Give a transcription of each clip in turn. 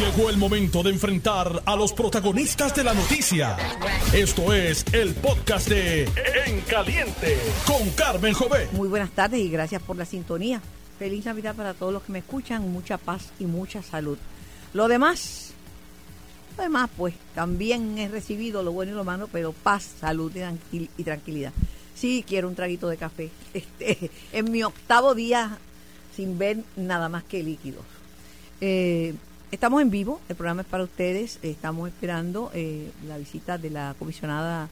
Llegó el momento de enfrentar a los protagonistas de la noticia. Esto es el podcast de En Caliente con Carmen Jovet. Muy buenas tardes y gracias por la sintonía. Feliz Navidad para todos los que me escuchan, mucha paz y mucha salud. Lo demás, lo demás pues también he recibido lo bueno y lo malo, pero paz, salud y tranquilidad. Sí, quiero un traguito de café. Este, en mi octavo día sin ver nada más que líquidos. Eh, estamos en vivo, el programa es para ustedes. Estamos esperando eh, la visita de la comisionada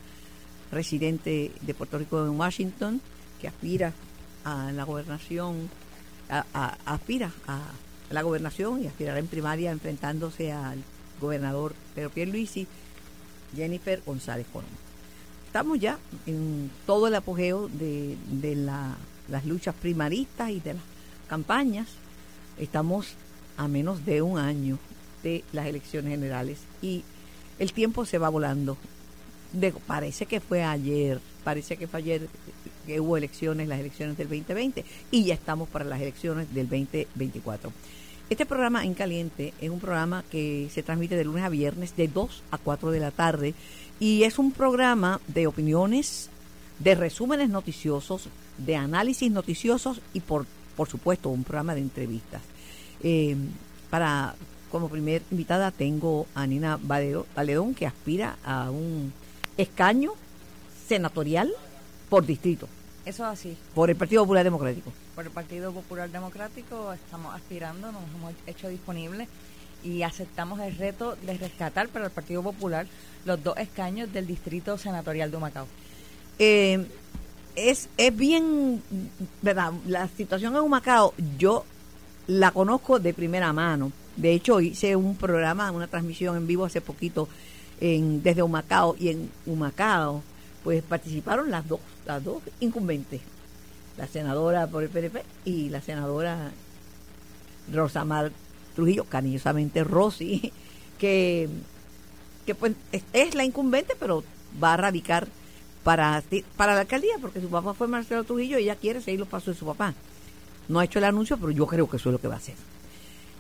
residente de Puerto Rico en Washington, que aspira a la gobernación, aspira a la gobernación y aspirará en primaria enfrentándose al gobernador Pedro Pierluisi, Jennifer González Colón. Estamos ya en todo el apogeo de, las luchas primaristas y de las campañas. Estamos a menos de un año de las elecciones generales y el tiempo se va volando. parece que fue ayer, parece que fue ayer que hubo elecciones, las elecciones del 2020 y ya estamos para las elecciones del 2024. Este programa en caliente es un programa que se transmite de lunes a viernes de 2 a 4 de la tarde y es un programa de opiniones, de resúmenes noticiosos, de análisis noticiosos y por, por supuesto un programa de entrevistas. Eh, para como primer invitada tengo a Nina Valedón, que aspira a un escaño senatorial por distrito. Eso es así. Por el Partido Popular Democrático. Por el Partido Popular Democrático estamos aspirando, nos hemos hecho disponibles y aceptamos el reto de rescatar para el Partido Popular los dos escaños del distrito senatorial de Humacao. Eh, es, es bien, ¿verdad? La situación en Humacao, yo la conozco de primera mano. De hecho, hice un programa, una transmisión en vivo hace poquito en, desde Humacao y en Humacao, pues participaron las dos, las dos incumbentes, la senadora por el PNP y la senadora Rosamar Trujillo, cariñosamente Rosy, que, que pues es, la incumbente, pero va a radicar para, para la alcaldía, porque su papá fue Marcelo Trujillo y ella quiere seguir los pasos de su papá. No ha hecho el anuncio, pero yo creo que eso es lo que va a hacer.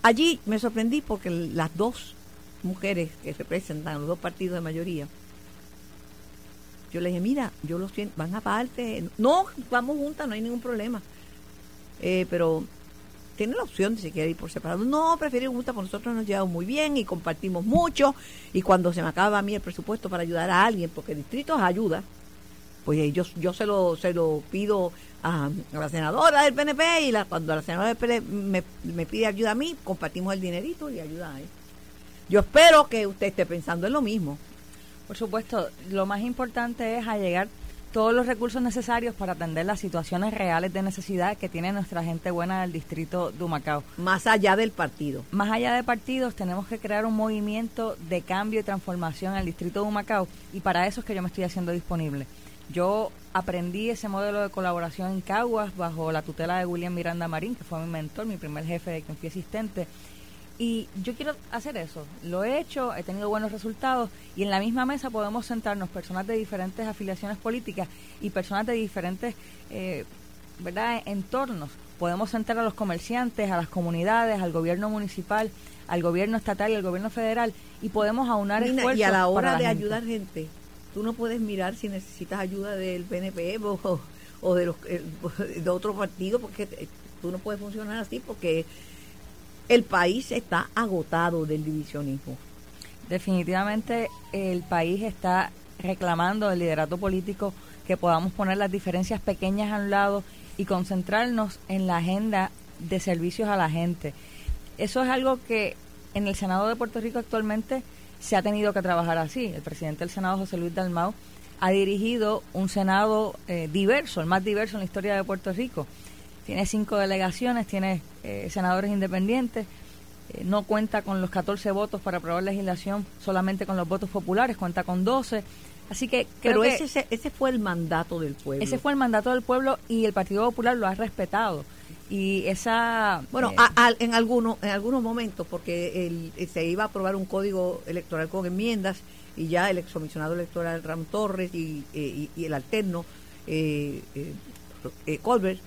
Allí me sorprendí porque las dos mujeres que representan los dos partidos de mayoría, yo le dije, mira, yo los siento, van aparte. No, vamos juntas, no hay ningún problema. Eh, pero tiene la opción de si quiere ir por separado. No, prefiero juntas porque nosotros nos llevamos muy bien y compartimos mucho. Y cuando se me acaba a mí el presupuesto para ayudar a alguien, porque el distrito ayuda, pues yo, yo se, lo, se lo pido a, la senadora del PNP y la, cuando la senadora del PNP me, pide ayuda a mí, compartimos el dinerito y ayuda a él. Yo espero que usted esté pensando en lo mismo. Por supuesto, lo más importante es allegar todos los recursos necesarios para atender las situaciones reales de necesidad que tiene nuestra gente buena del distrito de Humacao. Más allá del partido. Más allá de partidos, tenemos que crear un movimiento de cambio y transformación en el distrito de Humacao y para eso es que yo me estoy haciendo disponible. Yo aprendí ese modelo de colaboración en Caguas bajo la tutela de William Miranda Marín, que fue mi mentor, mi primer jefe de quien fui asistente. Y yo quiero hacer eso. Lo he hecho, he tenido buenos resultados y en la misma mesa podemos sentarnos personas de diferentes afiliaciones políticas y personas de diferentes eh, ¿verdad? entornos. Podemos sentar a los comerciantes, a las comunidades, al gobierno municipal, al gobierno estatal y al gobierno federal y podemos aunar esfuerzos. Y a la hora de ayudar gente, tú no puedes mirar si necesitas ayuda del PNP o, de, los, eh, de otro partido, porque tú no puedes funcionar así, porque el país está agotado del divisionismo. Definitivamente el país está reclamando el liderato político que podamos poner las diferencias pequeñas a un lado y concentrarnos en la agenda de servicios a la gente. Eso es algo que en el Senado de Puerto Rico actualmente se ha tenido que trabajar así. El presidente del Senado, José Luis Dalmau, ha dirigido un Senado eh, diverso, el más diverso en la historia de Puerto Rico. Tiene cinco delegaciones, tiene eh, senadores independientes, eh, no cuenta con los 14 votos para aprobar legislación, solamente con los votos populares, cuenta con 12. Así que creo Pero ese, ese fue el mandato del pueblo. Ese fue el mandato del pueblo y el Partido Popular lo ha respetado y esa bueno eh, en algunos en algunos momentos porque el, se iba a aprobar un código electoral con enmiendas y ya el excomisionado electoral Ram Torres y, eh, el alterno eh, eh, Colbert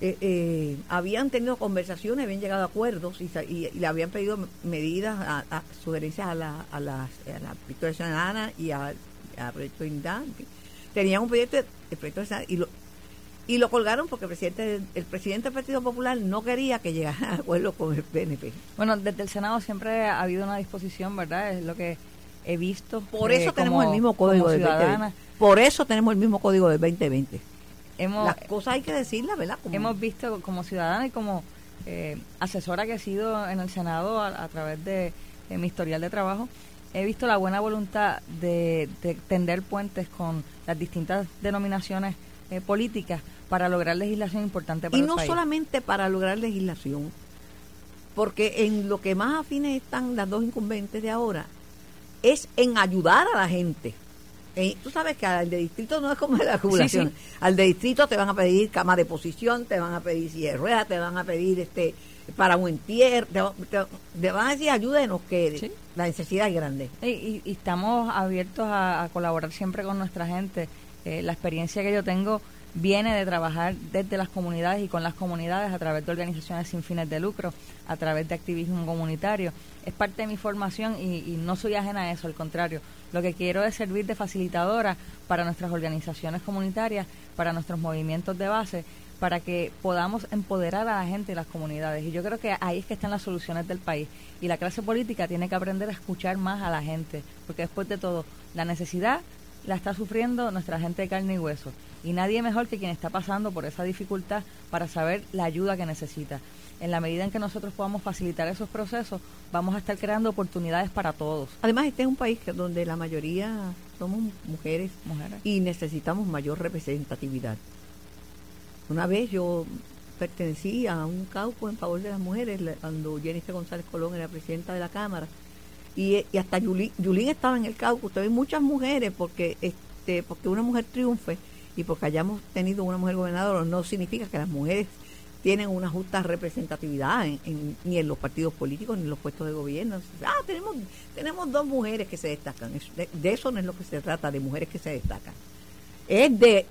eh, eh, habían tenido conversaciones, habían llegado a acuerdos y, y, le habían pedido medidas, a, sugerencias a la, a la, a la Victoria Ciudadana y al Proyecto Indad. Tenían un proyecto de, proyecto de y lo, y lo colgaron porque el presidente el presidente del Partido Popular no quería que llegara a acuerdo con el PNP. Bueno, desde el Senado siempre ha habido una disposición, ¿verdad? Es lo que he visto. Por eso eh, tenemos el mismo código del 2020. Por eso tenemos el mismo código del 2020. Hemos, Las cosas hay que decirlas, ¿verdad? Hemos visto como ciudadana y como eh, asesora que he sido en el Senado a, través de, mi historial de trabajo, he visto la buena voluntad de, tender puentes con las distintas denominaciones eh, políticas para lograr legislación importante para y no solamente para lograr legislación porque en lo que más afines están las dos incumbentes de ahora es en ayudar a la gente eh, tú sabes que al de distrito no es como la jubilación. Al de distrito te van a pedir cama de posición, te van a pedir silla te van a pedir este para un entierro, te, van a decir ayúdenos que la necesidad es grande. Y, estamos abiertos a, colaborar siempre con nuestra gente. Eh, la experiencia que yo tengo viene de trabajar desde las comunidades y con las comunidades a través de organizaciones sin fines de lucro, a través de activismo comunitario. Es parte de mi formación y, y no soy ajena a eso, al contrario. Lo que quiero es servir de facilitadora para nuestras organizaciones comunitarias, para nuestros movimientos de base, para que podamos empoderar a la gente y las comunidades. Y yo creo que ahí es que están las soluciones del país. Y la clase política tiene que aprender a escuchar más a la gente, porque después de todo, la necesidad la está sufriendo nuestra gente de carne y hueso. Y nadie mejor que quien está pasando por esa dificultad para saber la ayuda que necesita. En la medida en que nosotros podamos facilitar esos procesos, vamos a estar creando oportunidades para todos. Además, este es un país donde la mayoría somos mujeres, mujeres. y necesitamos mayor representatividad. Una vez yo pertenecí a un cauco en favor de las mujeres cuando Jennifer González Colón era presidenta de la Cámara y, hasta Yulín, estaba en el caucus. Usted ve muchas mujeres porque este porque una mujer triunfe y porque hayamos tenido una mujer gobernadora no significa que las mujeres tienen una justa representatividad ni en los partidos políticos ni en los puestos de gobierno. Ah, tenemos tenemos dos mujeres que se destacan. De, eso no es lo que se trata, de mujeres que se destacan. Es de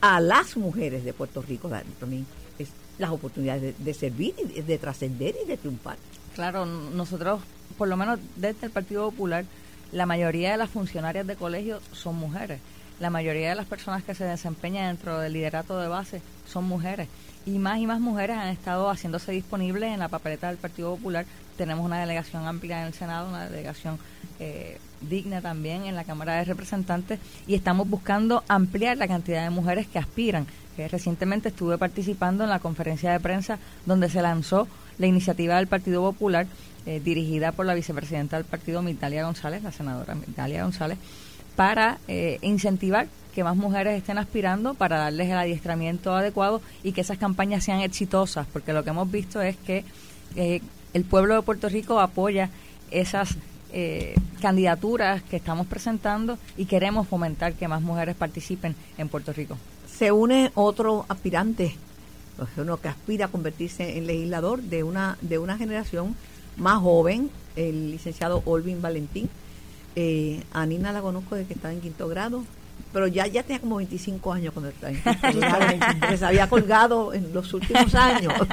a las mujeres de Puerto Rico también es las oportunidades de, servir y de trascender y de triunfar. Claro, nosotros por lo menos desde el Partido Popular, la mayoría de las funcionarias de colegio son mujeres. La mayoría de las personas que se desempeñan dentro del liderato de base son mujeres. Y más y más mujeres han estado haciéndose disponibles en la papeleta del Partido Popular. Tenemos una delegación amplia en el Senado, una delegación eh, digna también en la Cámara de Representantes y estamos buscando ampliar la cantidad de mujeres que aspiran. Que recientemente estuve participando en la conferencia de prensa donde se lanzó la iniciativa del Partido Popular eh, dirigida por la vicepresidenta del partido, Mitalia González, la senadora Mitalia González, para eh, incentivar que más mujeres estén aspirando para darles el adiestramiento adecuado y que esas campañas sean exitosas, porque lo que hemos visto es que eh, el pueblo de Puerto Rico apoya esas candidaturas que estamos presentando y queremos fomentar que más mujeres participen en Puerto Rico. Se une otro aspirante, uno que aspira a convertirse en legislador de una, de una generación más joven, el licenciado Olvin Valentín. Eh, a Nina la conozco desde que estaba en quinto grado, pero ya, ya tenía como 25 años cuando estaba en quinto grado, se había colgado en los últimos años.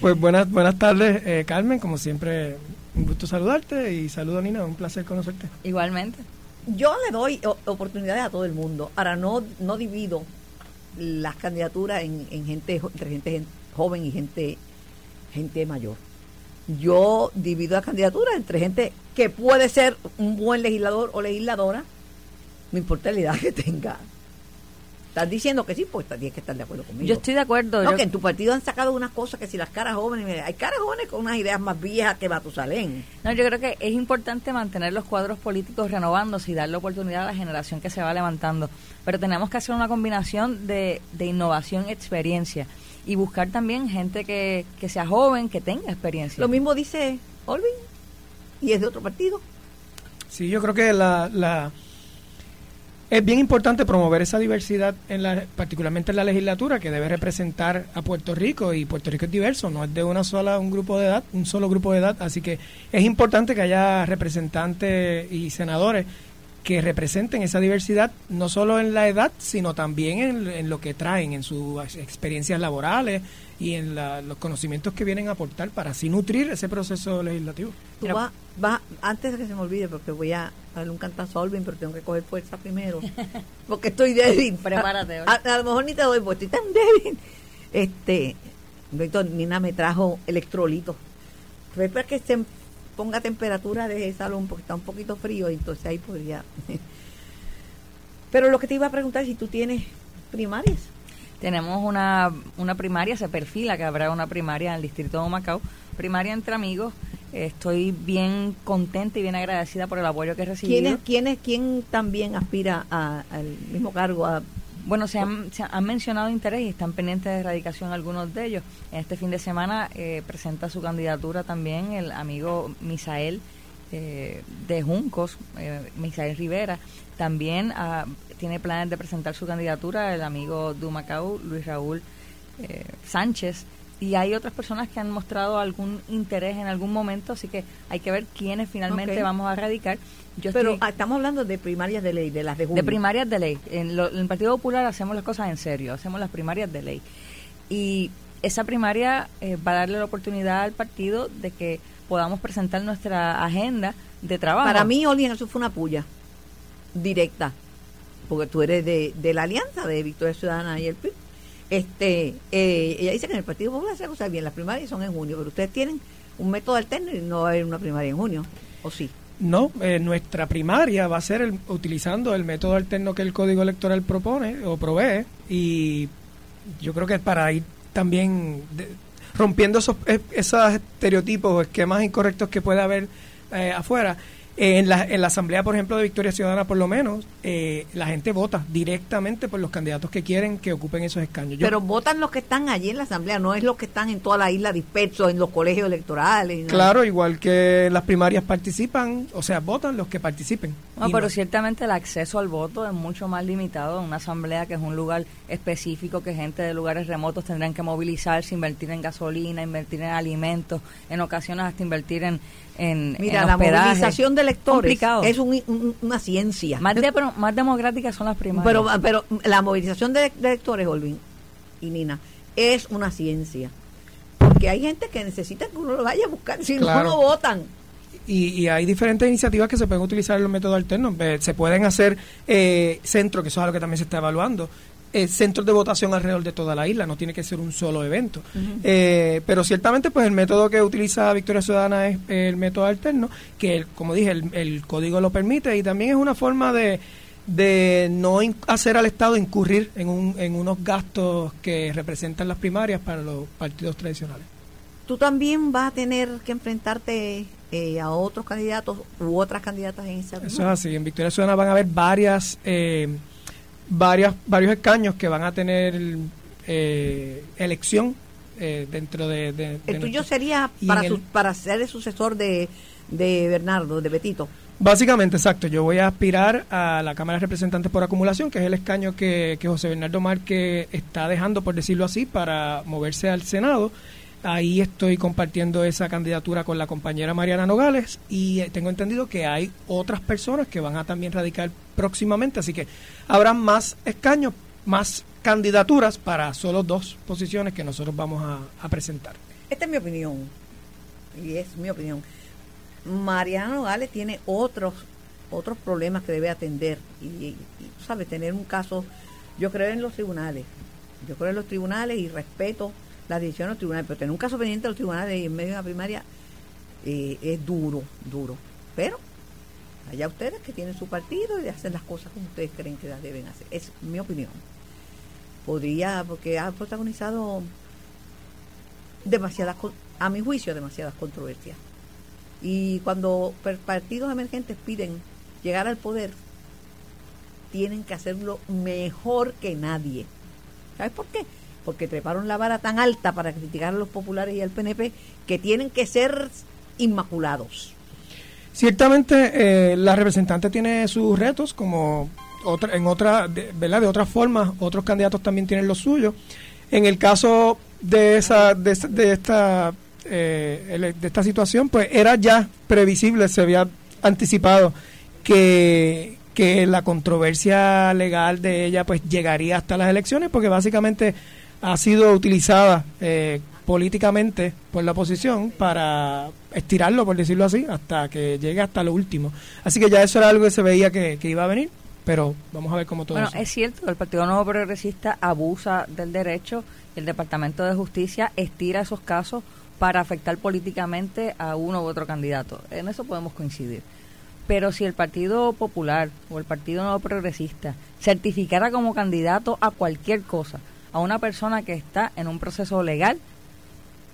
Pues buenas, buenas tardes, eh, Carmen, como siempre, un gusto saludarte y saludo Nina, un placer conocerte. Igualmente. Yo le doy oportunidades a todo el mundo. Ahora no, no divido las candidaturas en, en gente, entre gente joven y gente, gente mayor yo divido la candidatura entre gente que puede ser un buen legislador o legisladora, no importa la edad que tenga. Estás diciendo que sí, pues tienes que estar de acuerdo conmigo. Yo estoy de acuerdo. No, que en tu partido han sacado unas cosas que si las caras jóvenes, hay caras jóvenes con unas ideas más viejas que Matusalén. No, yo creo que es importante mantener los cuadros políticos renovándose y darle oportunidad a la generación que se va levantando. Pero tenemos que hacer una combinación de, de innovación y experiencia y buscar también gente que, que sea joven, que tenga experiencia. Lo mismo dice Olvin y es de otro partido. Sí, yo creo que la, la es bien importante promover esa diversidad, en la, particularmente en la legislatura, que debe representar a Puerto Rico y Puerto Rico es diverso, no es de una sola un grupo de edad, un solo grupo de edad, así que es importante que haya representantes y senadores que representen esa diversidad, no solo en la edad, sino también en, en lo que traen, en sus experiencias laborales y en la- los conocimientos que vienen a aportar para así nutrir ese proceso legislativo. Tú vas, vas- antes de que se me olvide, porque voy a darle un cantazo a Olvin, pero tengo que coger fuerza primero, porque estoy débil. Prepárate, A, a lo mejor ni te doy, porque estoy tan débil. Este, Víctor, Nina me trajo electrolitos. Fue para que se ponga temperatura de salón, porque está un poquito frío, y entonces ahí podría... pero lo que te iba a preguntar, si tú tienes primarias. Tenemos una, una primaria, se perfila que habrá una primaria en el distrito de Macao, primaria entre amigos. Estoy bien contenta y bien agradecida por el apoyo que he recibido. ¿Quién, es, quién, es, ¿Quién también aspira a- al mismo cargo? A, Bueno, se han, se han mencionado interés y están pendientes de erradicación algunos de ellos. Este fin de semana eh, presenta su candidatura también el amigo Misael eh, de Juncos, eh, Misael Rivera. También ah, tiene planes de presentar su candidatura el amigo de Macao, Luis Raúl eh, Sánchez. Y hay otras personas que han mostrado algún interés en algún momento, así que hay que ver quiénes finalmente vamos a erradicar. Yo pero estoy- ah, estamos hablando de primarias de ley, de las de junio. de primarias de ley. En, lo- en el Partido Popular hacemos las cosas en serio, hacemos las primarias de ley. Y esa primaria eh, va a darle la oportunidad al partido de que podamos presentar nuestra agenda de trabajo. Para mí, Olin, eso fue una puya directa, porque tú eres de, de la alianza de Victoria Ciudadana y el PIB. Este, eh, ella dice que en el Partido Popular se cosas bien, las primarias son en junio, pero ustedes tienen un método alterno y no va a haber una primaria en junio, ¿o sí? No, eh, nuestra primaria va a ser el- utilizando el método alterno que el Código Electoral propone o provee y yo creo que para ir también rompiendo esos, esos estereotipos o esquemas incorrectos que puede haber eh, afuera. Eh, en, la, en la Asamblea, por ejemplo, de Victoria Ciudadana, por lo menos, eh, la gente vota directamente por los candidatos que quieren que ocupen esos escaños. Yo- Pero votan los que están allí en la Asamblea, no es los que están en toda la isla dispersos, en los colegios electorales. Claro, igual que las primarias participan, o sea, votan los que participen. No, pero no- ciertamente el acceso al voto es mucho más limitado en una asamblea que es un lugar específico que gente de lugares remotos tendrán que movilizarse, invertir en gasolina, invertir en alimentos, en ocasiones hasta invertir en, en, Mira, en la hospedaje. movilización de electores Complicado. es un- un- una ciencia. más, de- pero más democráticas son las primarias. Pero, pero la movilización de, de electores, Olvin y Nina, es una ciencia. Porque hay gente que necesita que uno lo vaya a buscar, si Claro. no, no votan. Y, y hay diferentes iniciativas que se pueden utilizar en los métodos alternos. Eh, Se pueden hacer eh, centros, que eso es algo que también se está evaluando, eh, centros de votación alrededor de toda la isla, no tiene que ser un solo evento. Eh, pero ciertamente, pues el método que utiliza Victoria Ciudadana es el método alterno, que el- como dije, el, el código lo permite y también es una forma de, de no hacer al Estado incurrir en, un, en unos gastos que representan las primarias para los partidos tradicionales. Tú también vas a tener que enfrentarte eh, a otros candidatos u otras candidatas en esa Eso es así. En Victoria Ciudadana van a haber varias, eh, varias, varios escaños que van a tener eh, elección eh, dentro de, de- de El tuyo nuestro- sería para, su- el- para ser el sucesor de, de Bernardo, de Betito. Básicamente, exacto. Yo voy a aspirar a la Cámara de Representantes por acumulación, que es el escaño que, que José Bernardo Márquez está dejando, por decirlo así, para moverse al Senado. Ahí estoy compartiendo esa candidatura con la compañera Mariana Nogales y eh, tengo entendido que hay otras personas que van a también radicar próximamente, así que habrá más escaños, más candidaturas para solo dos posiciones que nosotros vamos a, presentar. Esta es mi opinión. Y es mi opinión. Mariana Nogales tiene otros otros problemas que debe atender. Y, y, tener un caso. Yo creo en los tribunales. Yo creo en los tribunales y respeto la decisión de los tribunales. Pero tener un caso pendiente de los tribunales y en medio de la primaria eh, es duro, duro. Pero allá ustedes que tienen su partido y hacen las cosas como ustedes creen que las deben hacer. Es mi opinión. Podría, porque ha protagonizado demasiadas, a mi juicio, demasiadas controversias. Y cuando partidos emergentes piden llegar al poder, tienen que hacerlo mejor que nadie. ¿Sabes por qué? Porque treparon la vara tan alta para criticar a los populares y al PNP que tienen que ser inmaculados. Ciertamente, eh, la representante tiene sus retos, como otra, en otra, de, ¿verdad? De otras formas, otros candidatos también tienen los suyos. En el caso de esa, de, de esta, eh, de esta situación, pues era ya previsible, se había anticipado que, que la controversia legal de ella pues llegaría hasta las elecciones porque básicamente ha sido utilizada eh, políticamente por la oposición para estirarlo, por decirlo así, hasta que llegue hasta lo último. Así que ya eso era algo que se veía que, iba a venir, pero vamos a ver cómo todo Bueno, es cierto que el Partido Nuevo Progresista abusa del derecho y el Departamento de Justicia estira esos casos para afectar políticamente a uno u otro candidato. En eso podemos coincidir. Pero si el Partido Popular o el Partido Nuevo Progresista certificara como candidato a cualquier cosa a una persona que está en un proceso legal,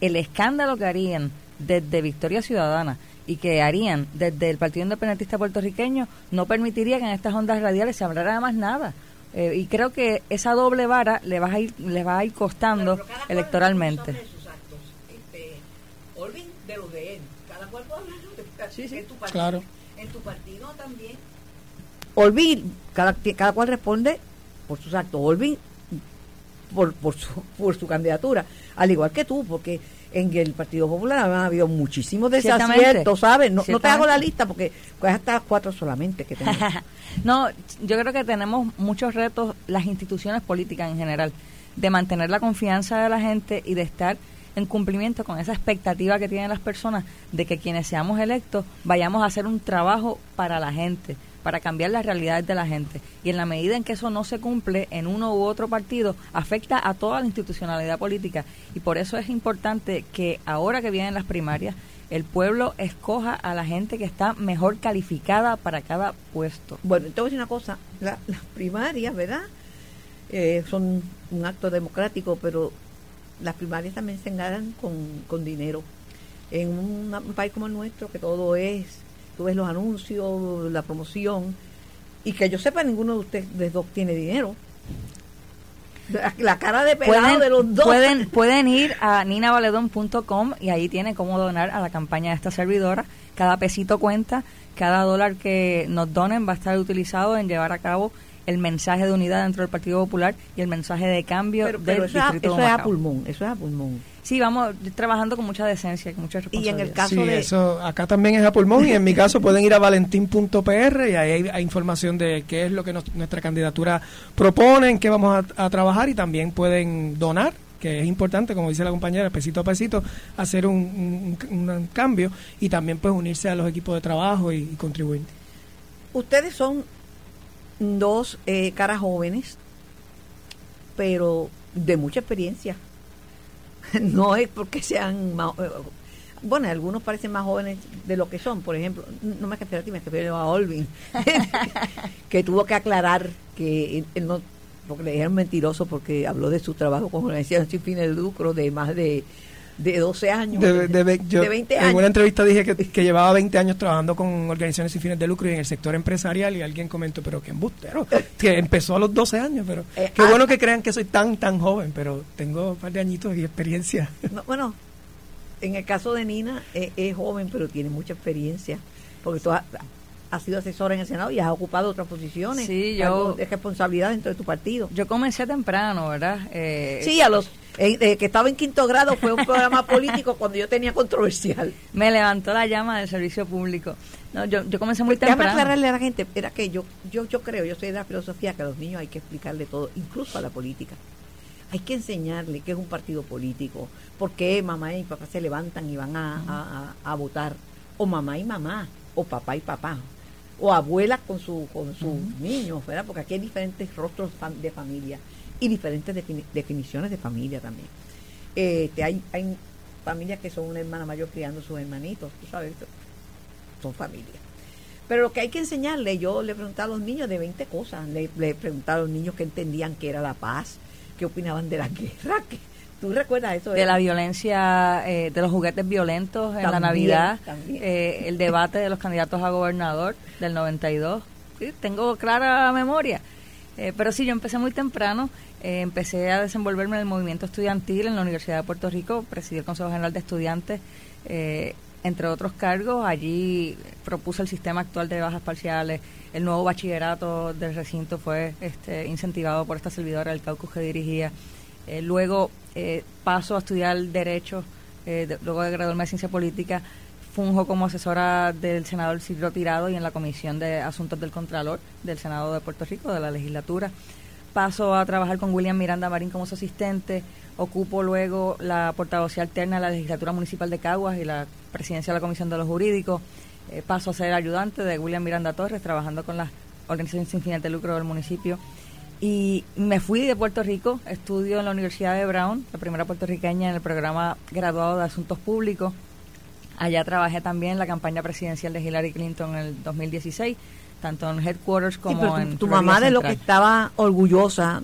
el escándalo que harían desde Victoria Ciudadana y que harían desde el Partido Independentista puertorriqueño no permitiría que en estas ondas radiales se hablara de más nada. Eh, y creo que esa doble vara le va a ir, le va a ir costando electoralmente. Claro en tu partido también. Olvin, cada, cada cual responde por sus actos. Olvin por, por, su, por su candidatura, al igual que tú, porque en el Partido Popular ha habido muchísimos desaciertos, ¿sabes? No, no, te hago la lista porque pues hasta cuatro solamente que tenemos. no, yo creo que tenemos muchos retos, las instituciones políticas en general, de mantener la confianza de la gente y de estar en cumplimiento con esa expectativa que tienen las personas de que quienes seamos electos vayamos a hacer un trabajo para la gente, para cambiar las realidades de la gente. Y en la medida en que eso no se cumple en uno u otro partido, afecta a toda la institucionalidad política. Y por eso es importante que ahora que vienen las primarias, el pueblo escoja a la gente que está mejor calificada para cada puesto. Bueno, entonces una cosa, las primarias, ¿verdad? Eh, son un acto democrático, pero las primarias también se ganan con, con dinero. En un, país como el nuestro, que todo es, tú ves los anuncios, la promoción, y que yo sepa, ninguno de ustedes dos tiene dinero. La cara de pelado de los dos. Pueden, pueden ir a ninavaledon.com y ahí tienen cómo donar a la campaña de esta servidora. Cada pesito cuenta, cada dólar que nos donen va a estar utilizado en llevar a cabo el mensaje de unidad dentro del Partido Popular y el mensaje de cambio del eso distrito eso es a pulmón, eso es a pulmón. Sí, vamos trabajando con mucha decencia, con mucha responsabilidad. Y en el caso de... eso acá también es a pulmón y en mi caso pueden ir a valentín.pr y ahí hay, información de qué es lo que nuestra candidatura propone, en qué vamos a, trabajar y también pueden donar que es importante, como dice la compañera, pesito a pesito, hacer un, cambio y también pues unirse a los equipos de trabajo y contribuir. Ustedes son dos eh, caras jóvenes, pero de mucha experiencia. no es porque sean más, eh, bueno, algunos parecen más jóvenes de lo que son. Por ejemplo, no me refiero a ti, me refiero a Olvin, que tuvo que aclarar que él no, porque le dijeron mentiroso porque habló de su trabajo con organizaciones sin fines de lucro de más de de 12 años, de, de, 20 años. En una entrevista dije que, llevaba 20 años trabajando con organizaciones sin fines de lucro y en el sector empresarial y alguien comentó, pero qué embustero, que empezó a los 12 años, pero eh, qué ah, bueno que crean que soy tan, tan joven, pero tengo un par de añitos y experiencia. bueno, en el caso de Nina es, joven, pero tiene mucha experiencia, porque tú has, sido asesora en el Senado y has ocupado otras posiciones sí, yo, de responsabilidad dentro de tu partido. Yo comencé temprano, ¿verdad? Eh, sí, a los eh, que estaba en quinto grado fue un programa político cuando yo tenía controversial. Me levantó la llama del servicio público. No, yo, yo comencé muy temprano. Déjame aclararle a la gente, era que yo, yo, yo creo, yo soy de la filosofía que a los niños hay que explicarle todo, incluso a la política. Hay que enseñarle qué es un partido político, por qué mamá y papá se levantan y van a, a, votar, o mamá y mamá, o papá y papá, o abuelas con, su, con sus niños, ¿verdad? Porque aquí hay diferentes rostros de familia y diferentes definiciones de familia también. Este, hay, hay familias que son una hermana mayor criando sus hermanitos, tú sabes, son familias. Pero lo que hay que enseñarle, yo le preguntaba a los niños de 20 cosas, le, le preguntaba a los niños que entendían que era la paz, qué opinaban de la guerra, que, ¿Tú recuerdas eso? De la violencia, eh, de los juguetes violentos en la Navidad, eh, el debate de los candidatos a gobernador del 92. Sí, tengo clara memoria. Eh, pero sí, yo empecé muy temprano eh, empecé a desenvolverme en el movimiento estudiantil en la Universidad de Puerto Rico, presidí el Consejo General de Estudiantes, eh, entre otros cargos. Allí propuse el sistema actual de bajas parciales. El nuevo bachillerato del recinto fue este, incentivado por esta servidora del caucus que dirigía. Eh, luego paso a estudiar Derecho, luego de graduarme de Ciencia Política funjo como asesora del senador Silvio Tirado y en la Comisión de Asuntos del Contralor del Senado de Puerto Rico, de la legislatura. Paso a trabajar con William Miranda Marín como su asistente. Ocupo luego la portavocía alterna de la legislatura municipal de Caguas y la presidencia de la Comisión de los Jurídicos. Eh, paso a ser ayudante de William Miranda Torres, trabajando con las organizaciones sin fines de lucro del municipio. Y me fui de Puerto Rico, estudio en la Universidad de Brown, la primera puertorriqueña en el programa graduado de Asuntos Públicos. Allá trabajé también en la campaña presidencial de Hillary Clinton en el 2016, tanto en headquarters como tu, en. Tu Florida mamá de lo que estaba orgullosa,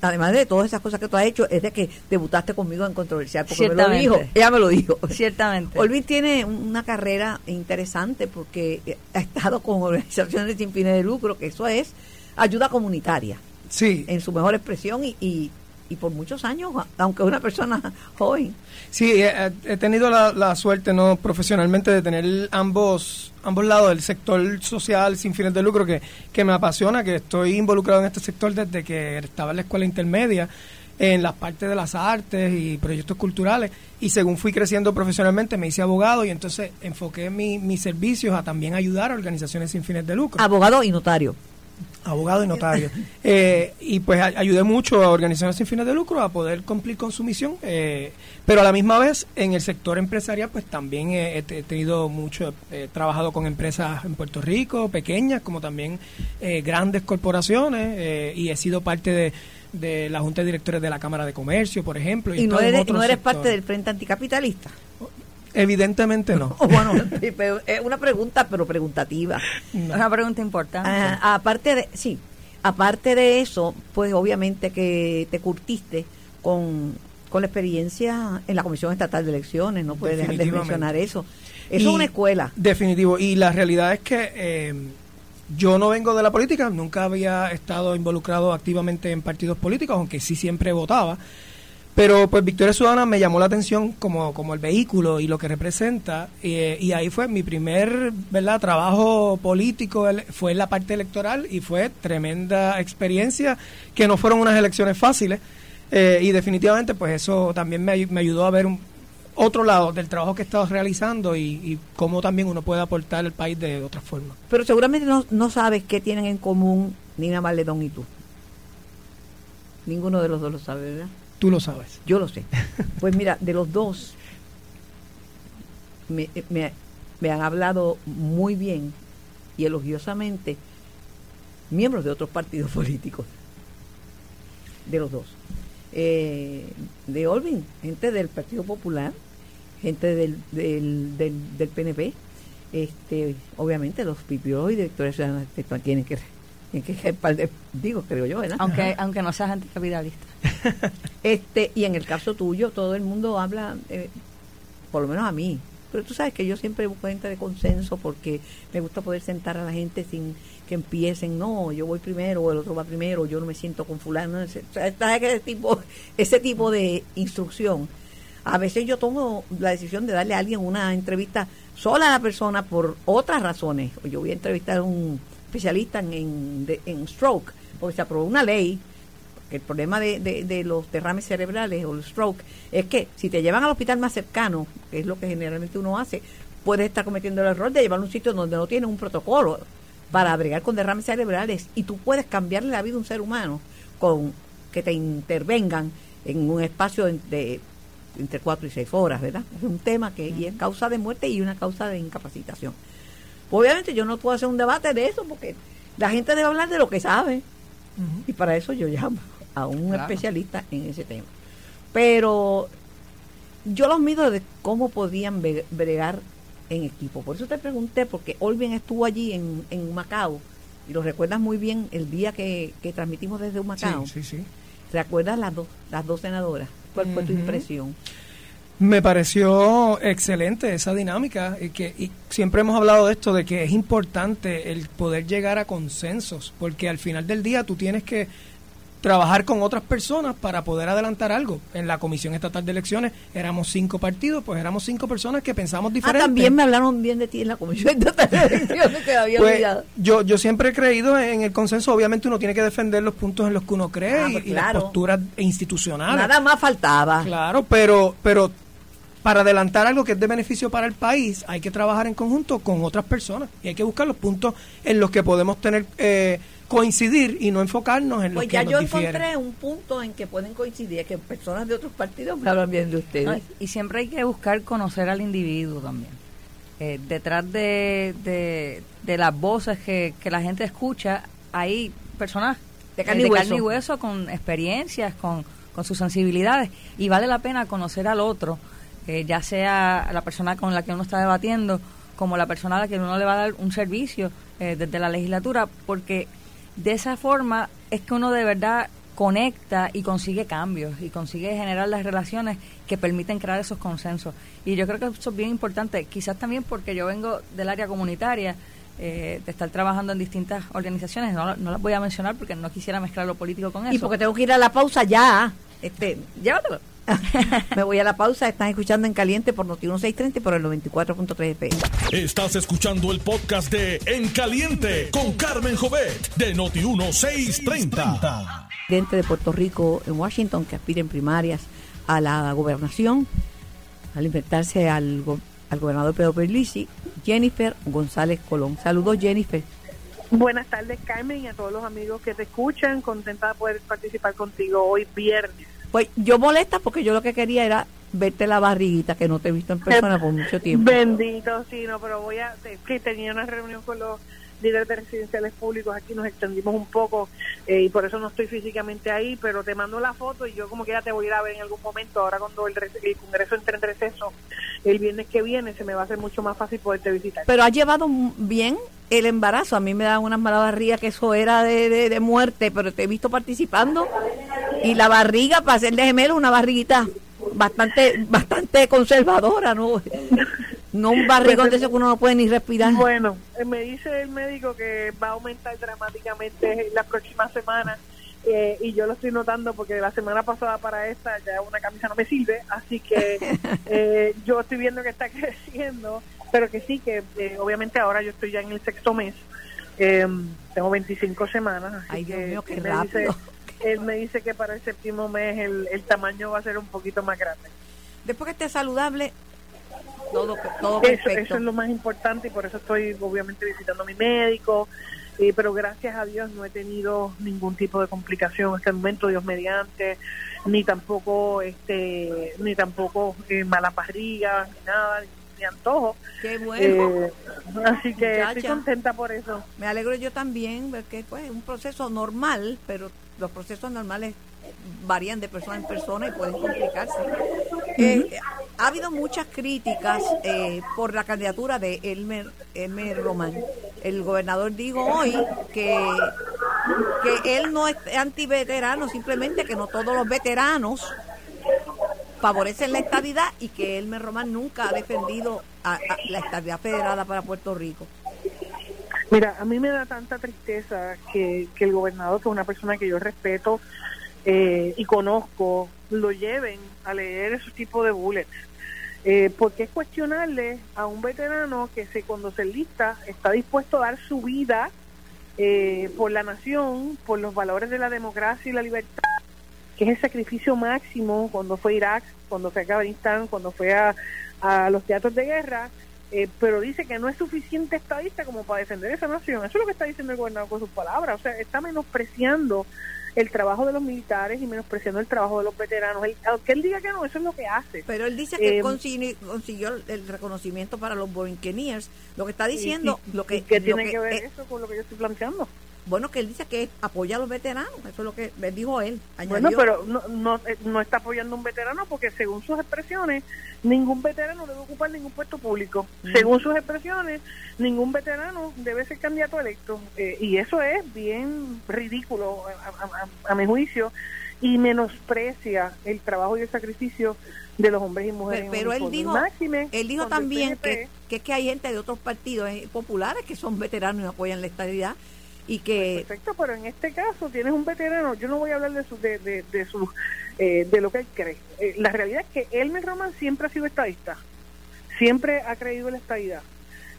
además de todas esas cosas que tú has hecho, es de que debutaste conmigo en Controversial, porque me lo Ciertamente. dijo, ella me lo dijo. Ciertamente. Olvin tiene una carrera interesante porque ha estado con organizaciones sin fines de lucro, que eso es ayuda comunitaria, Sí, en su mejor expresión y, y, y por muchos años, aunque una persona joven. sí, he, he tenido la, la suerte, no profesionalmente, de tener ambos ambos lados del sector social sin fines de lucro que, que me apasiona, que estoy involucrado en este sector desde que estaba en la escuela intermedia, en las partes de las artes y proyectos culturales, y según fui creciendo profesionalmente me hice abogado y entonces enfoqué mi- mis servicios a también ayudar a organizaciones sin fines de lucro. Abogado y notario. Abogado y notario. Eh, y pues a- ayudé mucho a organizaciones sin fines de lucro a poder cumplir con su misión, eh, pero a la misma vez en el sector empresarial pues también he, he te- he tenido mucho, he trabajado con empresas en Puerto Rico, pequeñas como también eh, grandes corporaciones eh, y he sido parte de, de la Junta de Directores de la Cámara de Comercio, por ejemplo. Y no estoy en eres, no eres sectores. parte del Frente Anticapitalista. Evidentemente no. Bueno, es una pregunta, pero preguntativa. Una pregunta importante. Ah, aparte de, sí, aparte de eso, pues obviamente que te curtiste con, con la experiencia en la Comisión Estatal de Elecciones, no puedes dejar de mencionar eso. Eso Y- es una escuela. Definitivo. Y la realidad es que eh, yo no vengo de la política, nunca había estado involucrado activamente en partidos políticos, aunque sí siempre votaba. Pero pues Victoria Ciudadana me llamó la atención como, como el vehículo y lo que representa. eh, y ahí fue mi primer ¿verdad? trabajo político, fue en la parte electoral y fue tremenda experiencia, que no fueron unas elecciones fáciles. eh, y definitivamente pues eso también me, ay- me ayudó a ver un, otro lado del trabajo que estado realizando y, y cómo también uno puede aportar al país de otra forma. Pero seguramente no, no sabes qué tienen en común Nina Maledón y tú. Ninguno de los dos lo sabe, ¿verdad? Tú lo sabes. Yo lo sé. Pues mira, de los dos, me, me han hablado muy bien y elogiosamente miembros de otros partidos políticos. De los dos. Eh, de Olvin, gente del Partido Popular, gente del, del, del, del PNP. Este, obviamente los pipios y directores ciudadanos tienen que, que respaldar- digo, creo yo, ¿verdad? aunque aunque no seas anticapitalista. Este, y en el caso tuyo, todo el mundo habla, eh, por lo menos a mí, pero tú sabes que yo siempre busco gente de consenso porque me gusta poder sentar a la gente sin que empiecen, no, yo voy primero, o el otro va primero, yo no me siento con fulano, ese- o sea, ¿sabes qué tipo, ese tipo de instrucción. A veces yo tomo la decisión de darle a alguien una entrevista sola a la persona por otras razones. Yo voy a entrevistar a un especialista en, en, de- en stroke, porque se aprobó una ley el problema de, de, de los derrames cerebrales o el stroke es que si te llevan al hospital más cercano, que es lo que generalmente uno hace, puedes estar cometiendo el error de llevarlo a un sitio donde no tiene un protocolo para bregar con derrames cerebrales y tú puedes cambiarle la vida a un ser humano con que te intervengan en un espacio de, de entre cuatro y seis horas, ¿verdad? Es un tema que y es causa de muerte y una causa de incapacitación. Obviamente yo no puedo hacer un debate de eso porque la gente debe hablar de lo que sabe. Y para eso yo llamo a un Claro. especialista en ese tema. Pero yo los mido de cómo podían bregar en equipo. Por eso te pregunté, porque Olvin estuvo allí en, en Macao, y lo recuerdas muy bien el día que, que transmitimos desde Macao. Sí, sí, sí. ¿Recuerdas las dos, las dos senadoras? ¿Cuál fue tu impresión? Me pareció excelente esa dinámica y que y siempre hemos hablado de esto de que es importante el poder llegar a consensos porque al final del día tú tienes que trabajar con otras personas para poder adelantar algo. En la Comisión Estatal de Elecciones éramos cinco partidos, pues éramos cinco personas que pensamos Ah, diferente. también me hablaron bien de ti en la comisión de elecciones que había Pues, olvidado. yo, yo siempre he creído en el consenso. Obviamente uno tiene que defender los puntos en los que uno cree Ah, y- pues y, las claro. posturas institucionales. Nada más faltaba. Claro, pero, pero para adelantar algo que es de beneficio para el país, hay que trabajar en conjunto con otras personas y hay que buscar los puntos en los que podemos tener eh, coincidir y no enfocarnos en lo pues que ya nos yo difiere. encontré un punto en que pueden coincidir, que personas de otros partidos me hablan bien de ustedes. No, y siempre hay que buscar conocer al individuo también. Eh, detrás de, de, de las voces que, que la gente escucha, hay personas De carne eh, y hueso. hueso, con experiencias, con, con sus sensibilidades, y vale la pena conocer al otro, eh, ya sea la persona con la que uno está debatiendo, como la persona a la que uno le va a dar un servicio eh, desde la legislatura, porque de esa forma es que uno de verdad conecta y consigue cambios y consigue generar las relaciones que permiten crear esos consensos. Y yo creo que eso es bien importante, quizás también porque yo vengo del área comunitaria, eh, de estar trabajando en distintas organizaciones, no, no las voy a mencionar porque no quisiera mezclar lo político con eso. Y porque tengo que ir a la pausa ya. Este, Llévatelo. me voy a la pausa. Están escuchando en caliente por Noti 1630 y por el 94.3 FM. Estás escuchando el podcast de En Caliente con Carmen Jovet de Noti 1630. Presidente de Puerto Rico en Washington que aspira en primarias a la gobernación al enfrentarse al, go- al gobernador Pedro Pierluisi, Jennifer González Colón. Saludos Jennifer. Buenas tardes, Carmen, y a todos los amigos que te escuchan. Contenta de poder participar contigo hoy viernes. Pues yo molesta porque yo lo que quería era verte la barriguita que no te he visto en persona por mucho tiempo. Bendito, sí, no, pero voy a. Es que tenía una reunión con los líderes de residenciales públicos aquí, nos extendimos un poco eh, y por eso no estoy físicamente ahí, pero te mando la foto y yo como que ya te voy a ir a ver en algún momento. Ahora, cuando el, el Congreso entre en receso el viernes que viene, se me va a hacer mucho más fácil poderte visitar. Pero has llevado bien el embarazo. A mí me dan unas malas barrigas que eso era de, de, de muerte, pero te he visto participando. Y la barriga, para ser de gemelo, una barriguita bastante bastante conservadora, ¿no? No un barrigón de eso que uno no puede ni respirar. Bueno, eh, me dice el médico que va a aumentar dramáticamente la próxima semana eh, y yo lo estoy notando porque la semana pasada para esta ya una camisa no me sirve, así que eh, yo estoy viendo que está creciendo, pero que sí, que eh, obviamente ahora yo estoy ya en el sexto mes, eh, tengo 25 semanas, así Ay, Dios que mío, qué él me dice- él me dice que para el séptimo mes el, el tamaño va a ser un poquito más grande. Después que esté saludable, todo, todo Eso, perfecto. eso es lo más importante y por eso estoy obviamente visitando a mi médico, eh, pero gracias a Dios no he tenido ningún tipo de complicación hasta el momento, Dios mediante, ni tampoco este ni tampoco eh, malas barrigas, ni nada, ni, antojo. Qué bueno. Eh, así que estoy contenta por eso. Me alegro yo también, porque pues, es un proceso normal, pero los procesos normales varían de persona en persona y pueden complicarse. Eh, ha habido muchas críticas eh, por la candidatura de Elmer, Elmer Román. El gobernador dijo hoy que, que él no es antiveterano, simplemente que no todos los veteranos favorecen la estadidad y que Elmer Román nunca ha defendido a- a la estadidad federada para Puerto Rico. Mira, a mí me da tanta tristeza que, que el gobernador, que es una persona que yo respeto eh, y conozco, lo lleven a leer esos tipos de bullets. Eh, porque es cuestionarle a un veterano que se, cuando se lista está dispuesto a dar su vida eh, por la nación, por los valores de la democracia y la libertad, que es el sacrificio máximo cuando fue a Irak, cuando fue a Afganistán, cuando fue a, a los teatros de guerra, eh, pero dice que no es suficiente estadista como para defender esa nación. Eso es lo que está diciendo el gobernador con sus palabras. O sea, está menospreciando el trabajo de los militares y menospreciando el trabajo de los veteranos. Él, aunque él diga que no, eso es lo que hace. Pero él dice que Eh, consiguió, consiguió el reconocimiento para los Borinqueniers. Lo que está diciendo, ¿Y- y- lo que, qué tiene que- que ver eh, eso con lo que yo estoy planteando? bueno, que él dice que apoya a los veteranos. Eso es lo que dijo él. Bueno, Añadió, pero no, no, eh, no está apoyando a un veterano porque según sus expresiones, ningún veterano debe ocupar ningún puesto público. Según sus expresiones, ningún veterano debe ser candidato electo. Eh, y eso es bien ridículo a, a- a- a mi juicio y menosprecia el trabajo y el sacrificio de los hombres y mujeres. pero, pero él dijo, Máxime él dijo también que, que es que hay gente de otros partidos eh, populares que son veteranos y apoyan la estabilidad y que Perfecto, pero en este caso tienes un veterano, yo no voy a hablar de su, de, de, de su, eh, de lo que él cree. Eh, la realidad es que Elmer Roman siempre ha sido estadista, siempre ha creído en la estadidad.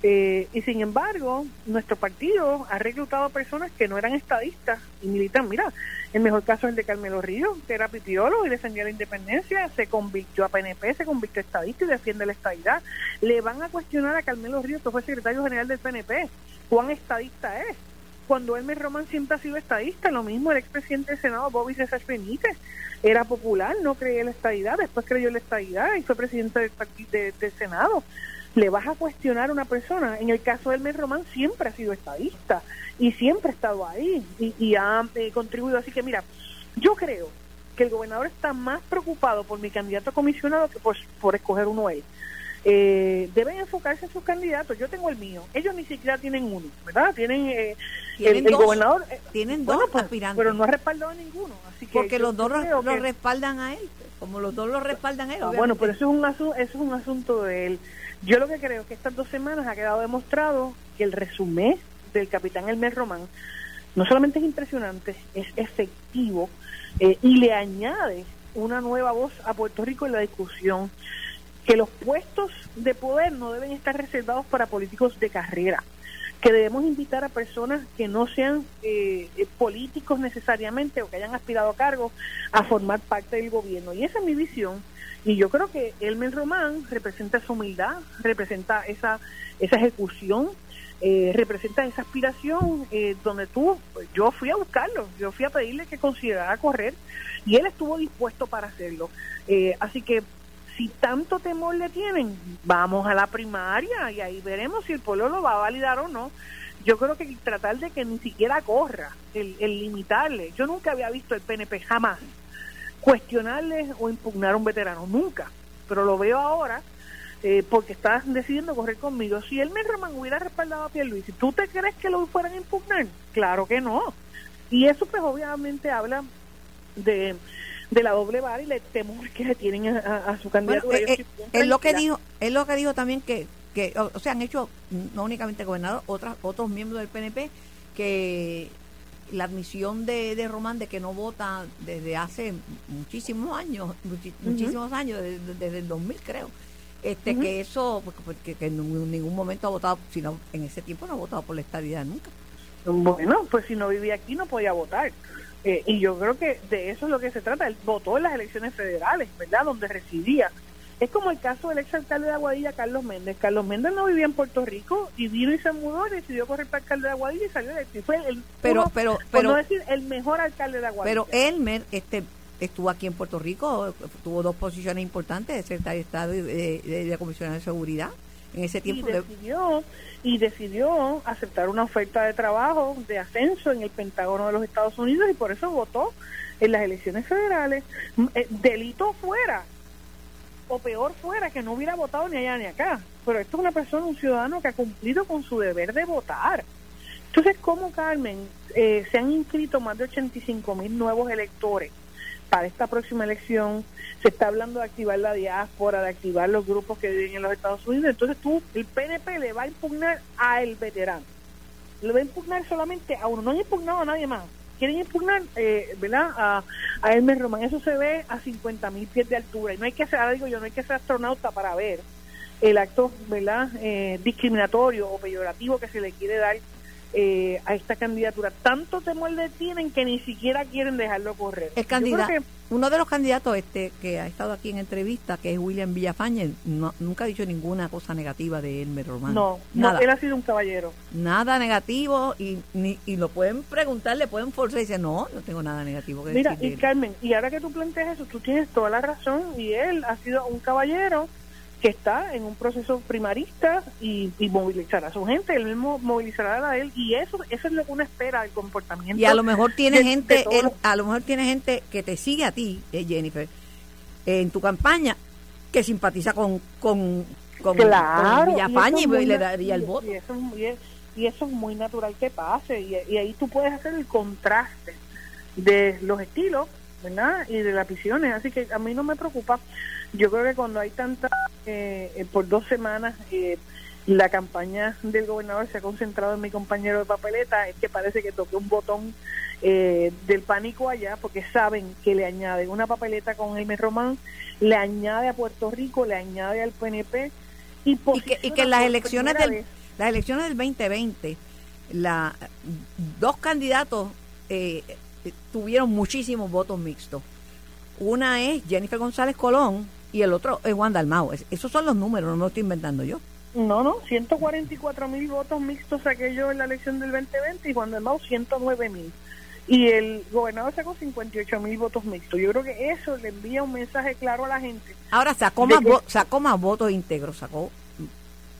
Eh, y sin embargo, nuestro partido ha reclutado personas que no eran estadistas y militan. Mira, el mejor caso es el de Carmelo Ríos, que era pipiolo y defendía la independencia, se convirtió a PNP, se convirtió a estadista y defiende la estadidad. Le van a cuestionar a Carmelo Ríos, que fue secretario general del PNP, cuán estadista es. Cuando Elmer Román siempre ha sido estadista, lo mismo el expresidente del Senado, Bobby César Benítez, era popular, no creía en la estadidad, después creyó en la estadidad y fue presidente del, del Senado le vas a cuestionar a una persona. En el caso del Elmer Román siempre ha sido estadista y siempre ha estado ahí y, ha eh, contribuido. Así que mira, yo creo que el gobernador está más preocupado por mi candidato comisionado que por, por escoger uno él. Eh, deben enfocarse en sus candidatos. Yo tengo el mío. Ellos ni siquiera tienen uno, ¿verdad? Tienen, eh, el, gobernador. Eh, tienen dos pues, aspirantes. Pero no ha respaldado a ninguno. Así que Porque los dos lo, respaldan a él. Como los dos lo respaldan a él. Bueno, pero eso es, un asunto, eso es un asunto de él. Yo lo que creo es que estas dos semanas ha quedado demostrado que el resumen del capitán Elmer Román no solamente es impresionante, es efectivo eh, y le añade una nueva voz a Puerto Rico en la discusión, que los puestos de poder no deben estar reservados para políticos de carrera, que debemos invitar a personas que no sean eh, eh, políticos necesariamente o que hayan aspirado a cargos a formar parte del gobierno. Y esa es mi visión y yo creo que Elmer Román representa esa humildad, representa esa, esa ejecución, eh, representa esa aspiración eh, donde tú, yo fui a buscarlo, yo fui a pedirle que considerara correr y él estuvo dispuesto para hacerlo. Eh, así que si tanto temor le tienen, vamos a la primaria y ahí veremos si el pueblo lo va a validar o no. Yo creo que tratar de que ni siquiera corra, el, el limitarle. Yo nunca había visto el PNP jamás cuestionarle o impugnar a un veterano, nunca. Pero lo veo ahora eh, porque estás decidiendo correr conmigo. Si el Román hubiera respaldado a Pierluisi, ¿tú te crees que lo fueran a impugnar? Claro que no. Y eso pues obviamente habla de, de la doble vara y el temor que tienen a, su candidatura. Eh, eh, es lo que dijo, es lo que dijo también que, que o, sea, han hecho no únicamente gobernador, otras, otros miembros del PNP que la admisión de, de Román de que no vota desde hace muchísimos años, muchísimos años, desde, el 2000 creo. Este, que eso, porque, que en ningún momento ha votado, sino en ese tiempo no ha votado por la estabilidad nunca. Bueno, pues si no vivía aquí no podía votar. Eh, y yo creo que de eso es lo que se trata. Él votó en las elecciones federales, ¿verdad? Donde residía. Es como el caso del ex alcalde de Aguadilla, Carlos Méndez. Carlos Méndez no vivía en Puerto Rico y vino y se mudó y decidió correr para alcalde de Aguadilla y salió de aquí. Fue el, pero, pero, pero, no decir el mejor alcalde de Aguadilla. Pero Elmer este, estuvo aquí en Puerto Rico, tuvo dos posiciones importantes de secretario de Estado y de, de, comisionado de seguridad en ese tiempo. Y decidió, y decidió aceptar una oferta de trabajo de ascenso en el Pentágono de los Estados Unidos y por eso votó en las elecciones federales. Eh, delito fuera o peor fuera que no hubiera votado ni allá ni acá. Pero esto es una persona, un ciudadano que ha cumplido con su deber de votar. Entonces, ¿cómo, Carmen, eh, se han inscrito más de 85 mil nuevos electores para esta próxima elección? Se está hablando de activar la diáspora, de activar los grupos que viven en los Estados Unidos. Entonces, tú, el PNP le va a impugnar a el veterano. Le va a impugnar solamente a uno. No han impugnado a nadie más quieren impugnar eh, ¿verdad? A, a Hermes Román. Eso se ve a 50 mil pies de altura. Y no hay que ser, digo yo, no hay que ser astronauta para ver el acto ¿verdad? Eh, discriminatorio o peyorativo que se le quiere dar eh, a esta candidatura. Tanto temor le tienen que ni siquiera quieren dejarlo correr. El candidato, uno de los candidatos este que ha estado aquí en entrevista, que es William Villafañe, nunca ha dicho ninguna cosa negativa de Elmer Román. No, nada. él ha sido un caballero. Nada negativo y, ni, y lo pueden preguntar, le pueden forzar y decir, no, no tengo nada negativo que Mira, y Carmen, y ahora que tú planteas eso, tú tienes toda la razón y él ha sido un caballero que está en un proceso primarista y, movilizará a su gente, él mismo movilizará a él y eso eso es lo que uno espera del comportamiento. Y a lo mejor tiene gente, a lo mejor tiene gente que te sigue a ti, eh, Jennifer, en tu campaña que simpatiza con con con, Villafaña y, le daría el voto. Y eso, es, y eso es muy natural que pase y, y ahí tú puedes hacer el contraste de los estilos, ¿verdad? Y de las visiones, así que a mí no me preocupa yo creo que cuando hay tanta, eh, eh, por dos semanas, eh, la campaña del gobernador se ha concentrado en mi compañero de papeleta, es que parece que toque un botón del pánico allá, porque saben que le añade una papeleta con Jaime Román, le añade a Puerto Rico, le añade al PNP. Y, y que, y que las elecciones del las elecciones del 2020, la, dos candidatos eh, tuvieron muchísimos votos mixtos. Una es Jennifer González Colón y el otro es Juan Dalmao. Esos son los números, no me lo estoy inventando yo. No, no, 144 mil votos mixtos saqué yo en la elección del 2020 y Juan Dalmau 109 mil. Y el gobernador sacó 58 mil votos mixtos. Yo creo que eso le envía un mensaje claro a la gente. Ahora sacó más, sacó más votos íntegros, sacó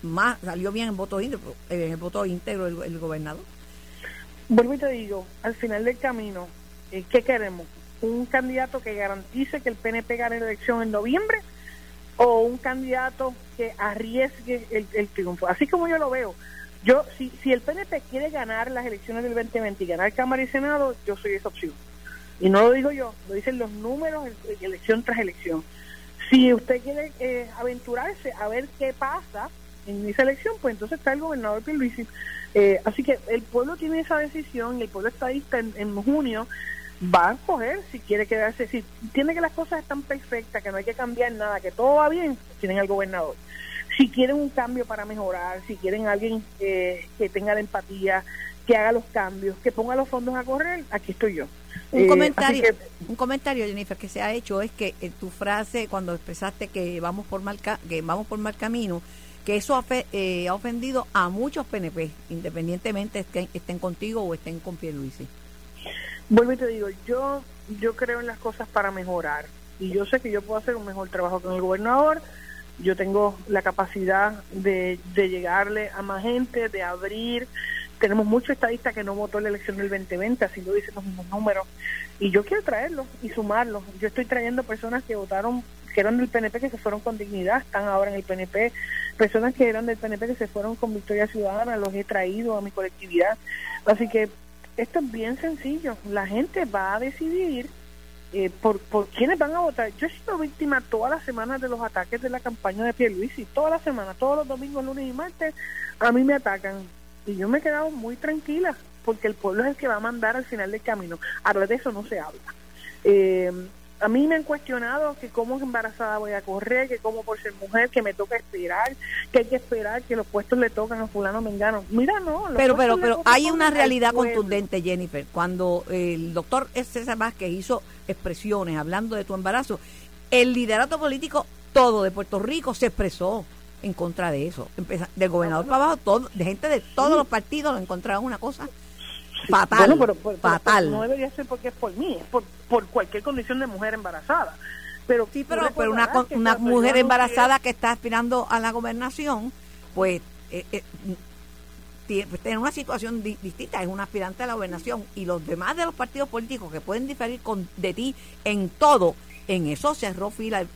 más, salió bien en votos íntegros, en el voto íntegro el, gobernador. Vuelvo y te digo, al final del camino, eh, ¿qué queremos? ¿Un candidato que garantice que el PNP gane la elección en noviembre? o un candidato que arriesgue el, triunfo. Así como yo lo veo. Yo, si, si el PNP quiere ganar las elecciones del 2020 y ganar Cámara y Senado, yo soy esa opción. Y no lo digo yo, lo dicen los números elección tras elección. Si usted quiere eh, aventurarse a ver qué pasa en esa elección, pues entonces está el gobernador Pierluisi. Eh, así que el pueblo tiene esa decisión y el pueblo está en, en junio va a escoger si quiere quedarse, si tiene que las cosas están perfectas, que no hay que cambiar nada, que todo va bien, tienen al gobernador. Si quieren un cambio para mejorar, si quieren alguien eh, que tenga la empatía, que haga los cambios, que ponga los fondos a correr, aquí estoy yo. Un eh, comentario, un comentario, Jennifer, que se ha hecho es que en tu frase cuando expresaste que vamos por mal que vamos por mal camino, que eso ha, eh, ha ofendido a muchos PNP, independientemente estén, estén contigo o estén con Pierluisi. Vuelvo y te digo, yo, yo creo en las cosas para mejorar y yo sé que yo puedo hacer un mejor trabajo con el gobernador, yo tengo la capacidad de, de llegarle a más gente, de abrir, tenemos muchos estadistas que no votó la elección del 2020, así lo dicen los mismos números, y yo quiero traerlos y sumarlos. Yo estoy trayendo personas que votaron, que eran del PNP, que se fueron con dignidad, están ahora en el PNP, personas que eran del PNP, que se fueron con Victoria Ciudadana, los he traído a mi colectividad. Así que esto es bien sencillo. La gente va a decidir eh, por, por quiénes van a votar. Yo he sido víctima todas las semanas de los ataques de la campaña de Pierluisi. Toda la semana, todos los domingos, lunes y martes, a mí me atacan. Y yo me he quedado muy tranquila porque el pueblo es el que va a mandar al final del camino. Ahora de eso no se habla. Eh, a mí me han cuestionado que cómo embarazada voy a correr, que cómo por ser mujer, que me toca esperar, que hay que esperar que los puestos le tocan a fulano mengano. Mira, no. Pero, pero, pero hay una realidad contundente, Jennifer. Cuando el doctor César Vázquez hizo expresiones hablando de tu embarazo, el liderato político todo de Puerto Rico se expresó en contra de eso. del gobernador para abajo, todo, de gente de todos los partidos encontraron una cosa fatal. fatal. no debería ser porque es por mí, es por, por cualquier condición de mujer embarazada. Pero sí, pero, pero una, una mujer embarazada que está aspirando a la gobernación, pues eh, eh, pues, tiene una situación distinta, es una aspirante a la gobernación y los demás de los partidos políticos que pueden diferir con, de ti en todo, en eso cerró fila el,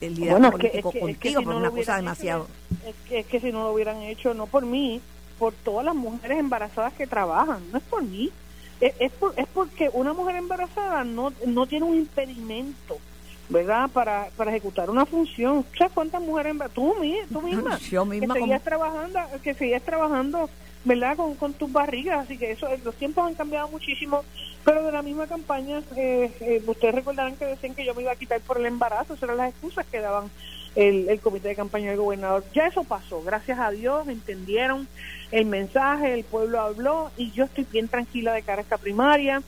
el liderazgo político contigo por una cosa demasiado. es, que, es que si no lo hubieran hecho, no por mí, por todas las mujeres embarazadas que trabajan, no es por mí, es, es, es porque una mujer embarazada no, no tiene un impedimento, ¿verdad? Para, para ejecutar una función. ¿Sabes cuántas mujeres tú, tú misma, Yo misma que seguías trabajando, que seguías trabajando, ¿verdad? Con, con tus barrigas, así que eso, los tiempos han cambiado muchísimo, pero de la misma campaña, eh, eh, ustedes recordarán que decían que yo me iba a quitar por el embarazo, esas eran las excusas que daban el, el comité de campaña del gobernador. Ya eso pasó, gracias a Dios, entendieron el mensaje, el pueblo habló y yo estoy bien tranquila de cara a esta primaria.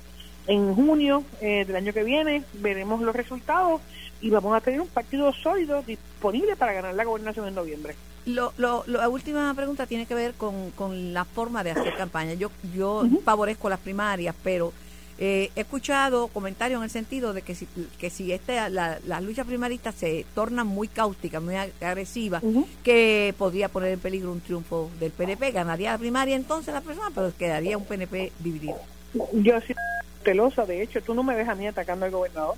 En junio eh, del año que viene veremos los resultados y vamos a tener un partido sólido disponible para ganar la gobernación en noviembre. Lo, lo, la última pregunta tiene que ver con, con la forma de hacer campaña. Yo, yo favorezco las primarias, pero eh, he escuchado comentarios en el sentido de que si, que si este, la, las luchas primaristas se tornan muy cáusticas, muy agresivas, que podría poner en peligro un triunfo del PNP, ganaría la primaria entonces la persona, pero quedaría un PNP dividido. Yo soy telosa, de hecho, tú no me ves a mí atacando al gobernador.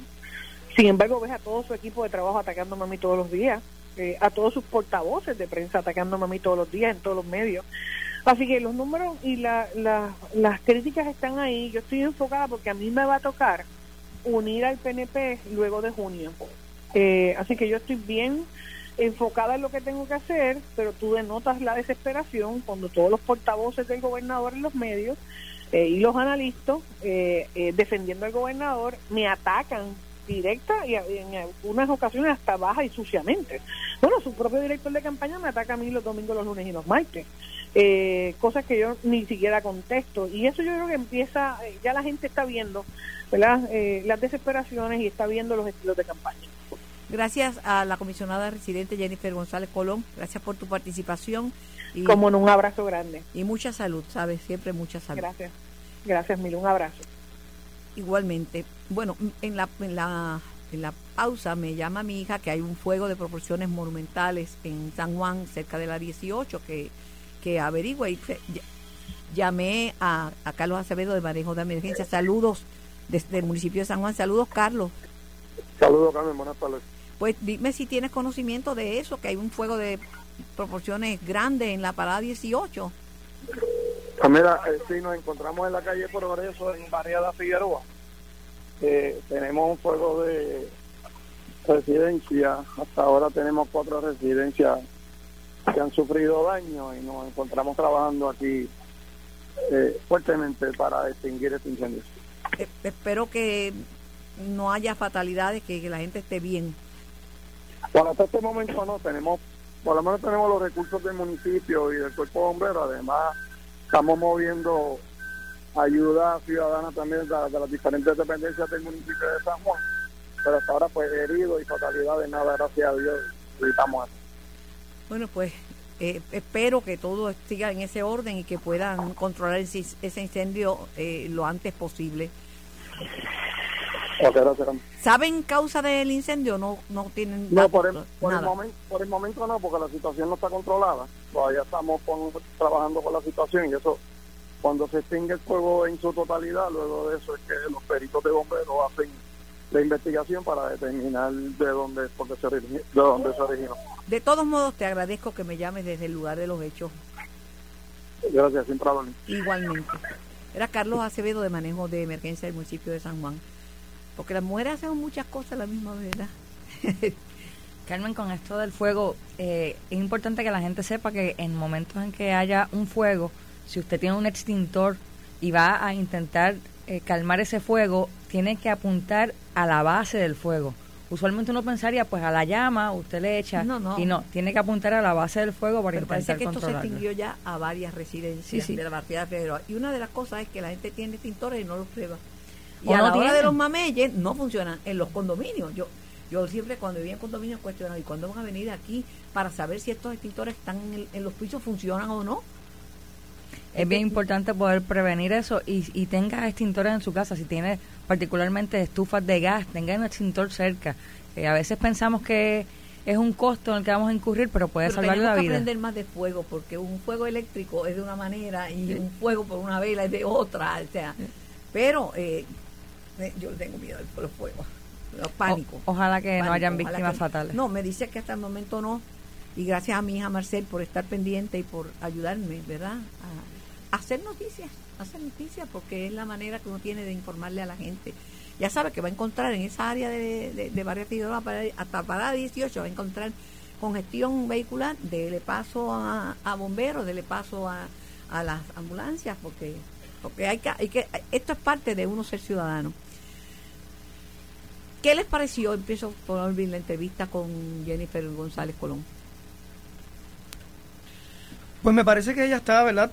Sin embargo, ves a todo su equipo de trabajo atacándome a mí todos los días, eh, a todos sus portavoces de prensa atacándome a mí todos los días en todos los medios. Así que los números y la, las críticas están ahí. Yo estoy enfocada porque a mí me va a tocar unir al PNP luego de junio. Eh, así que yo estoy bien enfocada en lo que tengo que hacer, pero tú denotas la desesperación cuando todos los portavoces del gobernador en los medios eh, y los analistas eh, defendiendo al gobernador me atacan directa y en algunas ocasiones hasta baja y suciamente. Bueno, su propio director de campaña me ataca a mí los domingos, los lunes y los martes. eh, cosas que yo ni siquiera contesto. Y eso yo creo que empieza, eh, ya la gente está viendo ¿verdad? Eh, las desesperaciones y está viendo los estilos de campaña. Gracias a la comisionada residente Jennifer González Colón, gracias por tu participación. Y, Como en un abrazo grande. Y mucha salud, ¿sabes? Siempre mucha salud. Gracias. Gracias, Mil, un abrazo. Igualmente. Bueno, en la, en la, en la pausa me llama mi hija que hay un fuego de proporciones monumentales en San Juan, cerca de la 18, que, que averigua y llamé a, a Carlos Acevedo de Manejo de Emergencia. Saludos desde el municipio de San Juan. Saludos, Carlos. Saludos, Carmen. Buenas tardes. Pues dime si tienes conocimiento de eso, que hay un fuego de proporciones grandes en la parada 18. Pues mira, eh, sí, nos encontramos en la calle Progreso, en Variada Figueroa. Eh, tenemos un fuego de residencia. Hasta ahora tenemos cuatro residencias que han sufrido daño y nos encontramos trabajando aquí eh, fuertemente para extinguir este incendio. Eh, espero que no haya fatalidades, que, la gente esté bien. Bueno, hasta este momento no, tenemos, por lo menos tenemos los recursos del municipio y del cuerpo bombero, además estamos moviendo ayuda ciudadana también de, las diferentes dependencias del municipio de San Juan, pero hasta ahora pues heridos y fatalidades, nada, gracias a Dios, evitamos eso. Bueno, pues eh, espero que todo siga en ese orden y que puedan controlar ese, incendio eh, lo antes posible. ¿Saben causa del incendio? No, no tienen. No, por el, momento, por el momento no, porque la situación no está controlada. Todavía estamos trabajando con la situación y eso, cuando se extingue el fuego en su totalidad, luego de eso es que los peritos de bomberos hacen la investigación para determinar de dónde, porque se de dónde se originó. De todos modos, te agradezco que me llames desde el lugar de los hechos. Gracias, siempre Igualmente. Era Carlos Acevedo de Manejo de Emergencia del municipio de San Juan. Porque las mujeres hacen muchas cosas a la misma vez, Carmen, con esto del fuego, eh, es importante que la gente sepa que en momentos en que haya un fuego, si usted tiene un extintor y va a intentar eh, calmar ese fuego, tiene que apuntar a la base del fuego. Usualmente uno pensaría, pues a la llama usted le echa y no, tiene que apuntar a la base del fuego para Pero parece que esto se extinguió ya a varias residencias de la partida federal. Y una de las cosas es que la gente tiene extintores y no los prueba. Y a la hora de los mameyes no funcionan en los condominios. Yo yo siempre cuando vivía en condominios cuestionaba, ¿y cuándo van a venir aquí para saber si estos extintores están en, los pisos, funcionan o no? Es bien importante poder prevenir eso y, y tenga extintores en su casa. Si tiene particularmente estufas de gas, tenga un extintor cerca. a veces pensamos que es un costo en el que vamos a incurrir, pero puede salvar la vida. que aprender más de fuego, porque un fuego eléctrico es de una manera y un fuego por una vela es de otra. O sea, pero eh, eh, yo tengo miedo de los fuegos, los pánicos. ojalá que no hayan víctimas fatales. No, me dice que hasta el momento no. Y gracias a mi hija Marcel por estar pendiente y por ayudarme, ¿verdad? A hacer noticias, hacer noticias, porque es la manera que uno tiene de informarle a la gente. Ya sabe que va a encontrar en esa área de, de, de Barrio Figueroa, hasta Parada 18, va a encontrar congestión vehicular, dele paso a, a bomberos, dele paso a, a las ambulancias, porque porque hay que, hay que, esto es parte de uno ser ciudadano. ¿Qué les pareció? Empiezo por abrir la entrevista con Jennifer González Colón. Pues me parece que ella está, ¿verdad?,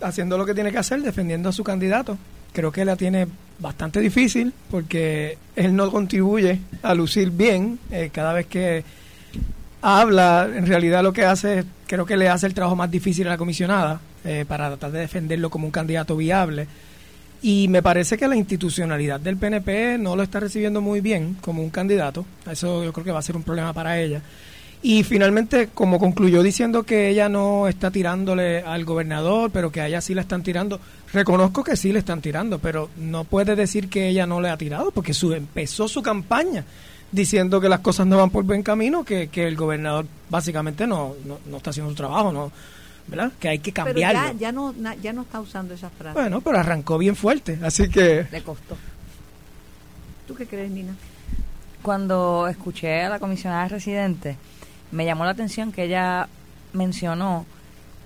haciendo lo que tiene que hacer, defendiendo a su candidato. Creo que la tiene bastante difícil porque él no contribuye a lucir bien eh, cada vez que habla, en realidad lo que hace, creo que le hace el trabajo más difícil a la comisionada eh, para tratar de defenderlo como un candidato viable. Y me parece que la institucionalidad del PNP no lo está recibiendo muy bien como un candidato. Eso yo creo que va a ser un problema para ella. Y finalmente, como concluyó diciendo que ella no está tirándole al gobernador, pero que a ella sí la están tirando, reconozco que sí le están tirando, pero no puede decir que ella no le ha tirado, porque su, empezó su campaña diciendo que las cosas no van por buen camino, que, que el gobernador básicamente no, no, está haciendo su trabajo, no ¿verdad? Que hay que cambiarlo. Pero ya, no, ya no está usando esa frase. Bueno, pero arrancó bien fuerte, así que... Le costó. ¿Tú qué crees, Nina? Cuando escuché a la comisionada residente, me llamó la atención que ella mencionó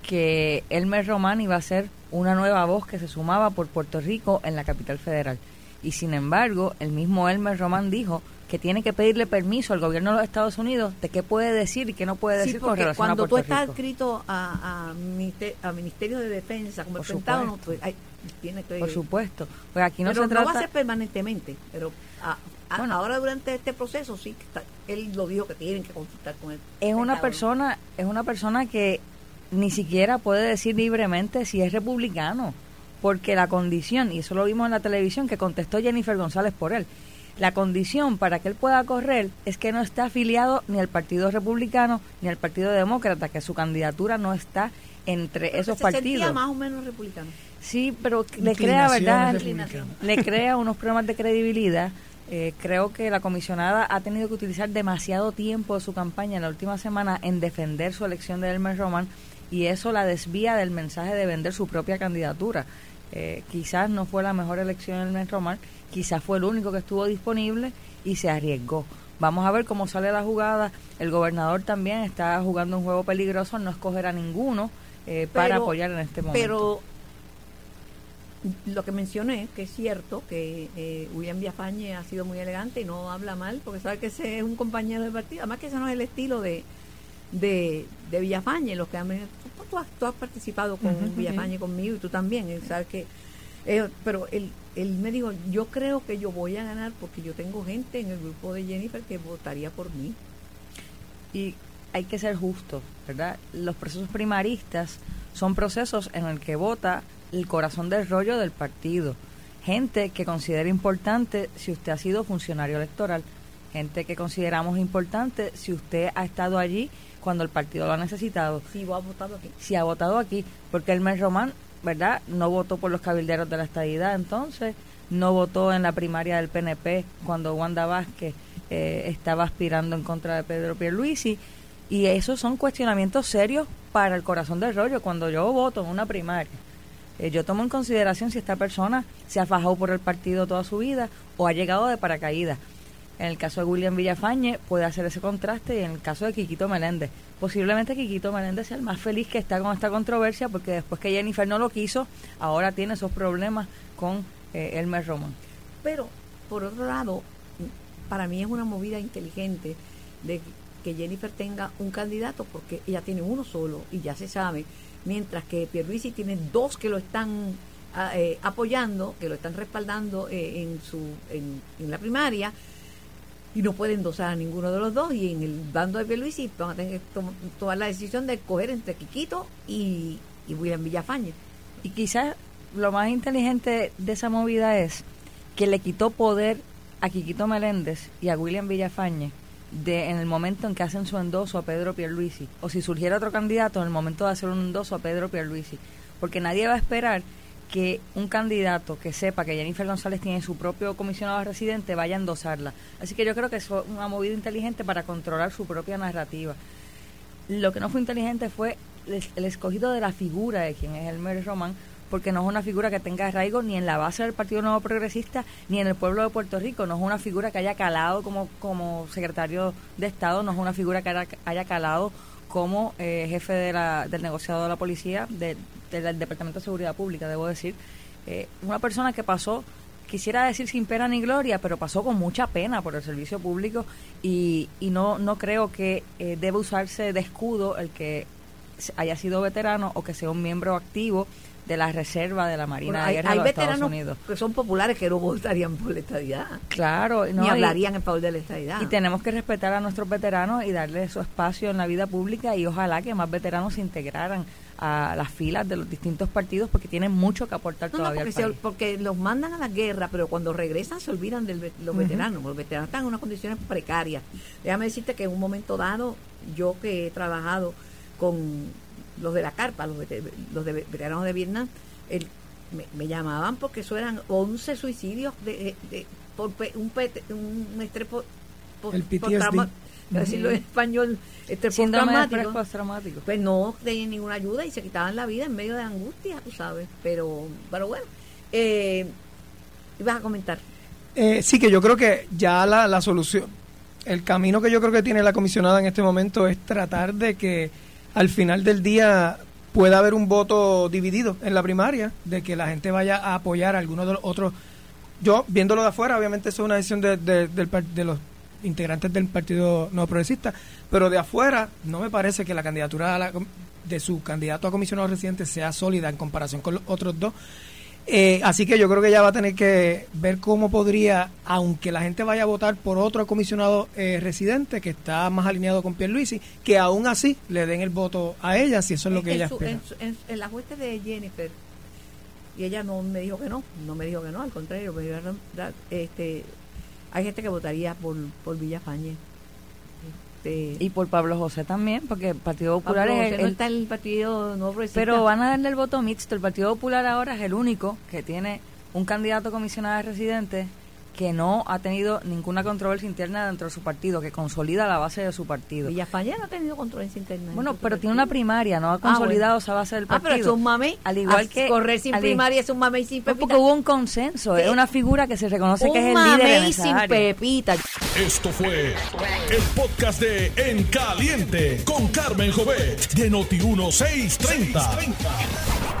que Elmer Román iba a ser una nueva voz que se sumaba por Puerto Rico en la capital federal. Y sin embargo, el mismo Elmer Román dijo que tiene que pedirle permiso al gobierno de los Estados Unidos de qué puede decir y qué no puede decir con relación cuando a Puerto tú estás Rico. adscrito a, a, Ministerio, a Ministerio de Defensa, como Por el Pentágono, pues, hay- tiene que... Por supuesto. Pues aquí no pero se no va a trata... ser permanentemente, pero a- a- Bueno. ahora durante este proceso sí, que está- él lo dijo que tienen que consultar con él. es una persona es una persona que ni siquiera puede decir libremente si es republicano porque la condición y eso lo vimos en la televisión que contestó Jennifer González por él la condición para que él pueda correr es que no está afiliado ni al Partido Republicano ni al Partido Demócrata que su candidatura no está entre esos se sentía partidos más o menos republicano. sí pero le crea verdad le crea unos problemas de credibilidad. Eh, creo que la comisionada ha tenido que utilizar demasiado tiempo de su campaña en la última semana en defender su elección de Elmer Roman y eso la desvía del mensaje de vender su propia candidatura. Eh, quizás no fue la mejor elección de Elmer Roman, quizás fue el único que estuvo disponible y se arriesgó. Vamos a ver cómo sale la jugada. El gobernador también está jugando un juego peligroso, no escoger a ninguno eh, para apoyar en este momento. Pero lo que mencioné, que es cierto, que eh, William Villafañe ha sido muy elegante y no habla mal, porque sabe que ese es un compañero del partido. Además que ese no es el estilo de, de, de Villafañe. Los que han tú, has, tú has participado con Ujú, Villafañe conmigo y tú también. sabe que, eh, pero él, él me dijo, yo creo que yo voy a ganar porque yo tengo gente en el grupo de Jennifer que votaría por mí. y hay que ser justo, ¿verdad? Los procesos primaristas son procesos en el que vota el corazón del rollo del partido. Gente que considera importante si usted ha sido funcionario electoral, gente que consideramos importante si usted ha estado allí cuando el partido lo ha necesitado, Si has votado aquí. si ha votado aquí, porque el Román, ¿verdad? No votó por los cabilderos de la estadidad entonces, no votó en la primaria del PNP cuando Wanda Vázquez eh, estaba aspirando en contra de Pedro Pierluisi, y esos son cuestionamientos serios para el corazón del rollo. Cuando yo voto en una primaria, eh, yo tomo en consideración si esta persona se ha fajado por el partido toda su vida o ha llegado de paracaídas. En el caso de William Villafañe puede hacer ese contraste y en el caso de Quiquito Meléndez. Posiblemente Quiquito Meléndez sea el más feliz que está con esta controversia porque después que Jennifer no lo quiso, ahora tiene esos problemas con eh, Elmer Roman. Pero, por otro lado, para mí es una movida inteligente de que Jennifer tenga un candidato porque ella tiene uno solo y ya se sabe, mientras que Pierluisi tiene dos que lo están ah, eh, apoyando, que lo están respaldando eh, en su en, en la primaria y no pueden endosar a ninguno de los dos y en el bando de Pierluisi van a tener que tom- tomar la decisión de escoger entre Quiquito y, y William Villafañe. Y quizás lo más inteligente de esa movida es que le quitó poder a Quiquito Meléndez y a William Villafañe de en el momento en que hacen su endoso a Pedro Pierluisi o si surgiera otro candidato en el momento de hacer un endoso a Pedro Pierluisi porque nadie va a esperar que un candidato que sepa que Jennifer González tiene su propio comisionado residente vaya a endosarla. Así que yo creo que es una movida inteligente para controlar su propia narrativa. Lo que no fue inteligente fue el, el escogido de la figura de quien es Elmer Román, porque no es una figura que tenga arraigo ni en la base del Partido Nuevo Progresista ni en el pueblo de Puerto Rico, no es una figura que haya calado como, como secretario de Estado, no es una figura que haya, haya calado como eh, jefe de la, del negociado de la policía, de- del Departamento de Seguridad Pública, debo decir. Eh, una persona que pasó quisiera decir sin pena ni gloria, pero pasó con mucha pena por el servicio público y, y no, no creo que eh, deba usarse de escudo el que haya sido veterano o que sea un miembro activo de la reserva de la Marina Bueno, de hay, Guerra hay de los Estados veteranos Unidos. que son populares que no votarían por la estadidad. Claro, no, ni y- hablarían en favor de la estadidad. y tenemos que respetar a nuestros veteranos y darles su espacio en la vida pública y ojalá que más veteranos se integraran a las filas de los distintos partidos porque tienen mucho que aportar No, no, todavía porque, al se- porque los mandan a la guerra, pero cuando regresan se olvidan de los veteranos. Los veteranos están en unas condiciones precarias. Déjame decirte que en un momento dado, yo que he trabajado con los de la carpa, los, vete- los de veteranos de Vietnam, el- me, me llamaban porque eso eran 11 suicidios de, de- por pe- un, pet- un estrés po- po- El PTSD. postrauma- para decirlo en español, estrés de postraumático postraumático. pues no tenían ninguna ayuda y se quitaban la vida en medio de angustia, tú sabes. Pero, pero bueno, eh, ibas a comentar. Eh, sí, que yo creo que ya la, la solución, el camino que yo creo que tiene la comisionada en este momento es tratar de que al final del día pueda haber un voto dividido en la primaria, de que la gente vaya a apoyar a algunos de los otros yo, viéndolo de afuera, obviamente eso es una decisión de, los integrantes del Partido No Progresista, pero de afuera no me parece que la candidatura a la de su candidato a comisionado residente sea sólida en comparación con los otros dos. Eh, así que yo creo que ella va a tener que ver cómo podría, aunque la gente vaya a votar por otro comisionado eh, residente que está más alineado con Pierluisi, que aún así le den el voto a ella, si eso es lo que en ella su- espera. en, su- en- en la jueza de Jennifer, y ella no me dijo que no, no me dijo que no, al contrario, me dijo, "Da- este, hay gente que votaría por, por Villafañe. Este, Y por Pablo José también, porque el Partido Popular Pablo es José el, no está el partido no. Pero van a darle el voto mixto. El Partido Popular ahora es el único que tiene un candidato comisionado de residente que no ha tenido ninguna controversia interna dentro de su partido, que consolida la base de su partido. Villafañe no ha tenido controversia interna. Bueno, pero tiene una primaria, no ha Ah, consolidado bueno. esa base del Ah, partido. pero es un mame. Al igual Ah, que correr sin al- primaria es un mame y sin No, pepita. porque hubo un consenso, es una figura que se reconoce un que es el líder y sin pepita. Esto fue el podcast de En Caliente con Carmen Jovet de Noti1630.